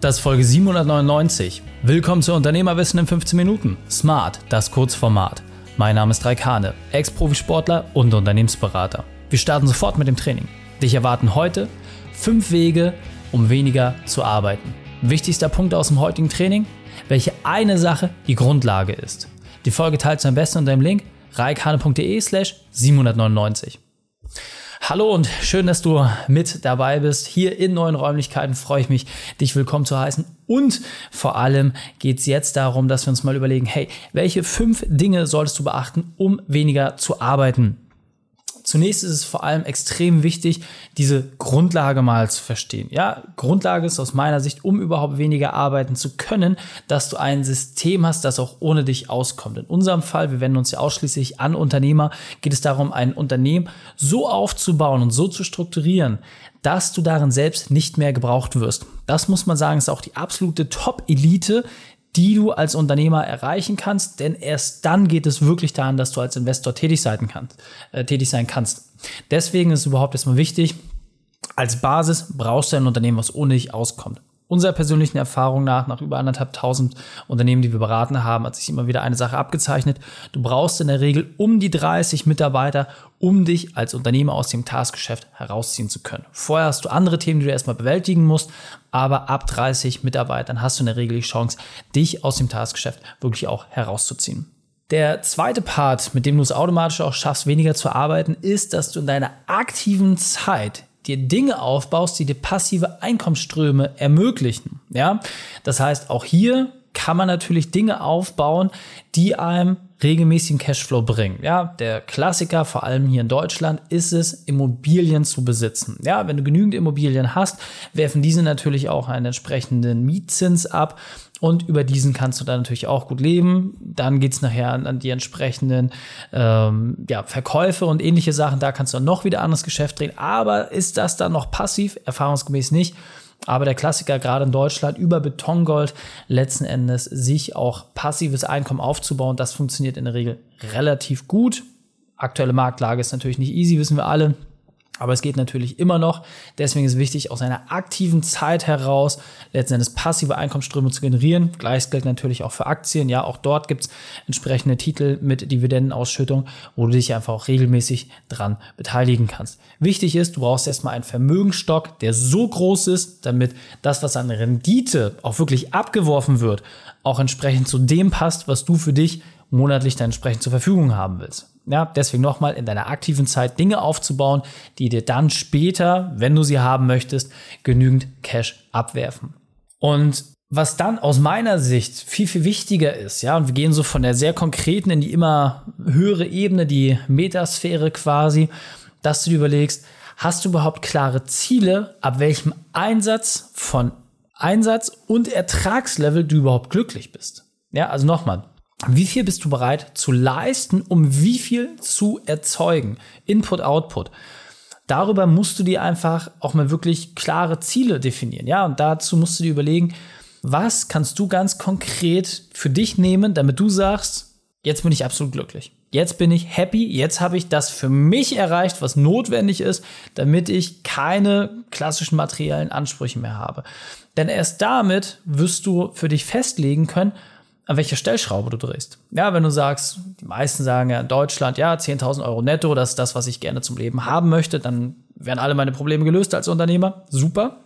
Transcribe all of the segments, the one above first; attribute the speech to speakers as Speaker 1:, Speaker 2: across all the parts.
Speaker 1: Das ist Folge 799. Willkommen zu Unternehmerwissen in 15 Minuten. Smart, das Kurzformat. Mein Name ist Raikane, Ex-Profisportler und Unternehmensberater. Wir starten sofort mit dem Training. Dich erwarten heute fünf Wege, um weniger zu arbeiten. Wichtigster Punkt aus dem heutigen Training, welche eine Sache die Grundlage ist. Die Folge teilst du am besten unter dem Link reikane.de slash 799. Hallo und schön, dass du mit dabei bist. Hier in neuen Räumlichkeiten freue ich mich, dich willkommen zu heißen. Und vor allem geht es jetzt darum, dass wir uns mal überlegen, hey, welche fünf Dinge solltest du beachten, um weniger zu arbeiten? Zunächst ist es vor allem extrem wichtig, diese Grundlage mal zu verstehen. Ja, Grundlage ist aus meiner Sicht, um überhaupt weniger arbeiten zu können, dass du ein System hast, das auch ohne dich auskommt. In unserem Fall, wir wenden uns ja ausschließlich an Unternehmer, geht es darum, ein Unternehmen so aufzubauen und so zu strukturieren, dass du darin selbst nicht mehr gebraucht wirst. Das muss man sagen, ist auch die absolute Top-Elite, die du als Unternehmer erreichen kannst, denn erst dann geht es wirklich daran, dass du als Investor tätig sein kannst. Äh, tätig sein kannst. Deswegen ist es überhaupt erstmal wichtig, als Basis brauchst du ein Unternehmen, was ohne dich auskommt unserer persönlichen Erfahrung nach, nach über anderthalb tausend Unternehmen, die wir beraten haben, hat sich immer wieder eine Sache abgezeichnet. Du brauchst in der Regel um die 30 Mitarbeiter, um dich als Unternehmer aus dem Taskgeschäft herausziehen zu können. Vorher hast du andere Themen, die du erstmal bewältigen musst, aber ab 30 Mitarbeitern hast du in der Regel die Chance, dich aus dem Taskgeschäft wirklich auch herauszuziehen. Der zweite Part, mit dem du es automatisch auch schaffst, weniger zu arbeiten, ist, dass du in deiner aktiven Zeit dir Dinge aufbaust, die dir passive Einkommensströme ermöglichen. Ja, das heißt, auch hier kann man natürlich Dinge aufbauen, die einem regelmäßigen Cashflow bringen. Ja, der Klassiker, vor allem hier in Deutschland, ist es, Immobilien zu besitzen. Ja, wenn du genügend Immobilien hast, werfen diese natürlich auch einen entsprechenden Mietzins ab und über diesen kannst du dann natürlich auch gut leben. Dann geht's nachher an, an die entsprechenden ähm, ja, Verkäufe und ähnliche Sachen. Da kannst du dann noch wieder anderes Geschäft drehen. Aber ist das dann noch passiv? Erfahrungsgemäß nicht. Aber der Klassiker gerade in Deutschland über Betongold letzten Endes sich auch passives Einkommen aufzubauen, das funktioniert in der Regel relativ gut. Aktuelle Marktlage ist natürlich nicht easy, wissen wir alle. Aber es geht natürlich immer noch. Deswegen ist wichtig, aus einer aktiven Zeit heraus letzten Endes passive Einkommensströme zu generieren. Gleiches gilt natürlich auch für Aktien. Ja, auch dort gibt es entsprechende Titel mit Dividendenausschüttung, wo du dich einfach auch regelmäßig dran beteiligen kannst. Wichtig ist, du brauchst erstmal einen Vermögensstock, der so groß ist, damit das, was an Rendite auch wirklich abgeworfen wird, auch entsprechend zu dem passt, was du für dich monatlich dann entsprechend zur Verfügung haben willst. Ja, deswegen nochmal in deiner aktiven Zeit Dinge aufzubauen, die dir dann später, wenn du sie haben möchtest, genügend Cash abwerfen. Und was dann aus meiner Sicht viel, viel wichtiger ist, ja, und wir gehen so von der sehr konkreten in die immer höhere Ebene, die Metasphäre quasi, dass du dir überlegst, hast du überhaupt klare Ziele, ab welchem Einsatz von Einsatz und Ertragslevel du überhaupt glücklich bist? Ja, also nochmal, wie viel bist du bereit zu leisten, um wie viel zu erzeugen? Input, Output. Darüber musst du dir einfach auch mal wirklich klare Ziele definieren. Ja, und dazu musst du dir überlegen, was kannst du ganz konkret für dich nehmen, damit du sagst, jetzt bin ich absolut glücklich. Jetzt bin ich happy, jetzt habe ich das für mich erreicht, was notwendig ist, damit ich keine klassischen materiellen Ansprüche mehr habe. Denn erst damit wirst du für dich festlegen können, an welcher Stellschraube du drehst. Ja, wenn du sagst, die meisten sagen ja in Deutschland, ja, 10.000 Euro netto, das ist das, was ich gerne zum Leben haben möchte, dann werden alle meine Probleme gelöst als Unternehmer. Super.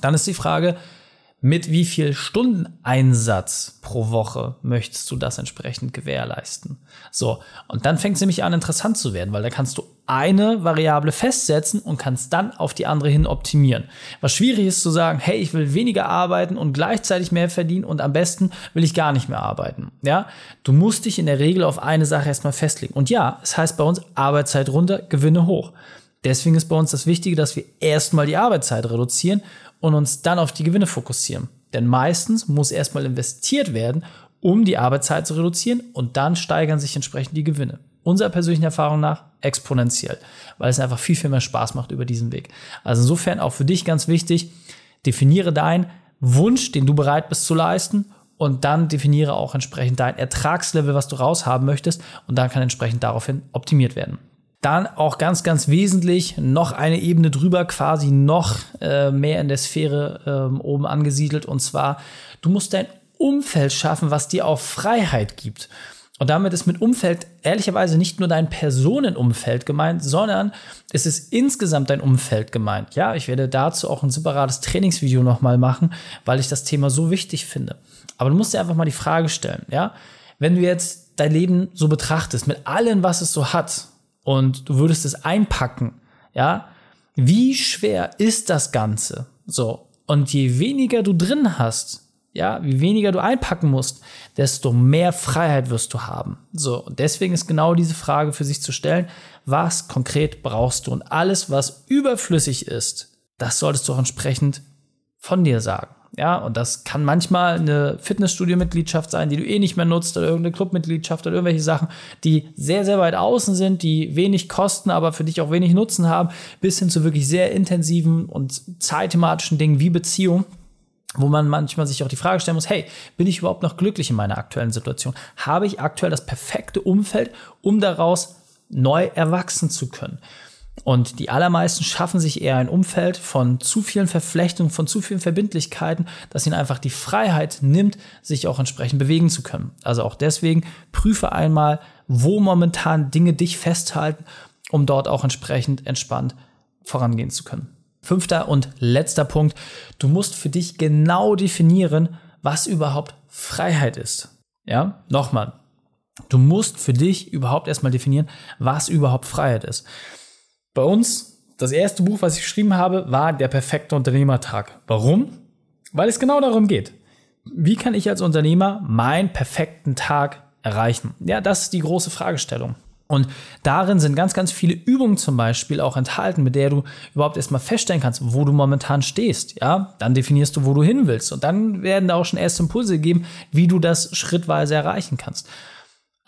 Speaker 1: Dann ist die Frage, mit wie viel Stundeneinsatz pro Woche möchtest du das entsprechend gewährleisten? So, und dann fängt es nämlich an, interessant zu werden, weil da kannst du eine Variable festsetzen und kannst dann auf die andere hin optimieren. Was schwierig ist zu sagen, hey, ich will weniger arbeiten und gleichzeitig mehr verdienen und am besten will ich gar nicht mehr arbeiten. Ja, du musst dich in der Regel auf eine Sache erstmal festlegen. Und ja, es heißt bei uns Arbeitszeit runter, Gewinne hoch. Deswegen ist bei uns das Wichtige, dass wir erstmal die Arbeitszeit reduzieren und uns dann auf die Gewinne fokussieren. Denn meistens muss erstmal investiert werden, um die Arbeitszeit zu reduzieren und dann steigern sich entsprechend die Gewinne. Unserer persönlichen Erfahrung nach exponentiell, weil es einfach viel, viel mehr Spaß macht über diesen Weg. Also insofern auch für dich ganz wichtig, definiere deinen Wunsch, den du bereit bist zu leisten und dann definiere auch entsprechend dein Ertragslevel, was du raushaben möchtest und dann kann entsprechend daraufhin optimiert werden. Dann auch ganz, ganz wesentlich, noch eine Ebene drüber, quasi noch äh, mehr in der Sphäre äh, oben angesiedelt. Und zwar, du musst dein Umfeld schaffen, was dir auch Freiheit gibt. Und damit ist mit Umfeld ehrlicherweise nicht nur dein Personenumfeld gemeint, sondern es ist insgesamt dein Umfeld gemeint. Ja, ich werde dazu auch ein separates Trainingsvideo nochmal machen, weil ich das Thema so wichtig finde. Aber du musst dir einfach mal die Frage stellen, ja, wenn du jetzt dein Leben so betrachtest, mit allem, was es so hat, und du würdest es einpacken, ja, wie schwer ist das Ganze? So. Und je weniger du drin hast, ja, wie weniger du einpacken musst, desto mehr Freiheit wirst du haben. So, und deswegen ist genau diese Frage für sich zu stellen, was konkret brauchst du? Und alles, was überflüssig ist, das solltest du auch entsprechend von dir sagen. Ja, und das kann manchmal eine Fitnessstudio-Mitgliedschaft sein, die du eh nicht mehr nutzt, oder irgendeine Clubmitgliedschaft oder irgendwelche Sachen, die sehr, sehr weit außen sind, die wenig kosten, aber für dich auch wenig Nutzen haben, bis hin zu wirklich sehr intensiven und zeitthematischen Dingen wie Beziehung wo man manchmal sich auch die Frage stellen muss, hey, bin ich überhaupt noch glücklich in meiner aktuellen Situation? Habe ich aktuell das perfekte Umfeld, um daraus neu erwachsen zu können? Und die allermeisten schaffen sich eher ein Umfeld von zu vielen Verflechtungen, von zu vielen Verbindlichkeiten, dass ihnen einfach die Freiheit nimmt, sich auch entsprechend bewegen zu können. Also auch deswegen prüfe einmal, wo momentan Dinge dich festhalten, um dort auch entsprechend entspannt vorangehen zu können. Fünfter und letzter Punkt. Du musst für dich genau definieren, was überhaupt Freiheit ist. Ja, nochmal. Du musst für dich überhaupt erstmal definieren, was überhaupt Freiheit ist. Bei uns, das erste Buch, was ich geschrieben habe, war Der perfekte Unternehmertag. Warum? Weil es genau darum geht. Wie kann ich als Unternehmer meinen perfekten Tag erreichen? Ja, das ist die große Fragestellung. Und darin sind ganz, ganz viele Übungen zum Beispiel auch enthalten, mit der du überhaupt erstmal feststellen kannst, wo du momentan stehst. Ja, dann definierst du, wo du hin willst. Und dann werden da auch schon erste Impulse gegeben, wie du das schrittweise erreichen kannst.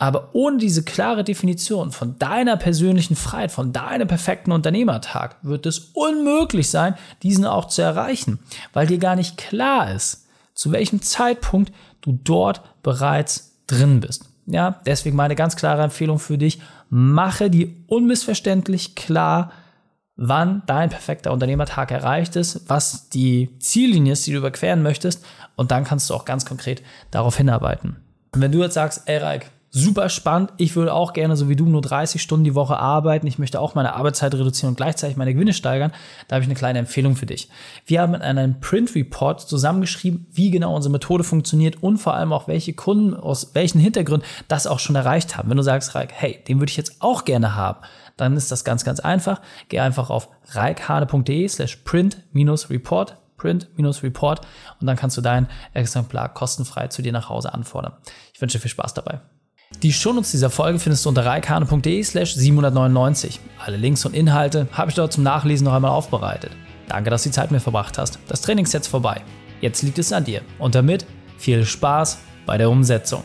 Speaker 1: Aber ohne diese klare Definition von deiner persönlichen Freiheit, von deinem perfekten Unternehmertag, wird es unmöglich sein, diesen auch zu erreichen, weil dir gar nicht klar ist, zu welchem Zeitpunkt du dort bereits drin bist. Ja, deswegen meine ganz klare Empfehlung für dich, mache dir unmissverständlich klar, wann dein perfekter Unternehmertag erreicht ist, was die Ziellinie ist, die du überqueren möchtest und dann kannst du auch ganz konkret darauf hinarbeiten. Und wenn du jetzt sagst, ey Reik, super spannend. Ich würde auch gerne, so wie du, nur 30 Stunden die Woche arbeiten. Ich möchte auch meine Arbeitszeit reduzieren und gleichzeitig meine Gewinne steigern. Da habe ich eine kleine Empfehlung für dich. Wir haben in einem Print Report zusammengeschrieben, wie genau unsere Methode funktioniert und vor allem auch welche Kunden aus welchen Hintergründen das auch schon erreicht haben. Wenn du sagst, hey, den würde ich jetzt auch gerne haben, dann ist das ganz, ganz einfach. Geh einfach auf reikhane.de slash print-report print-report und dann kannst du dein Exemplar kostenfrei zu dir nach Hause anfordern. Ich wünsche dir viel Spaß dabei. Die Shownotes dieser Folge findest du unter reikane.de slash 799. Alle Links und Inhalte habe ich dort zum Nachlesen noch einmal aufbereitet. Danke, dass du die Zeit mir verbracht hast. Das Training ist jetzt vorbei. Jetzt liegt es an dir. Und damit viel Spaß bei der Umsetzung.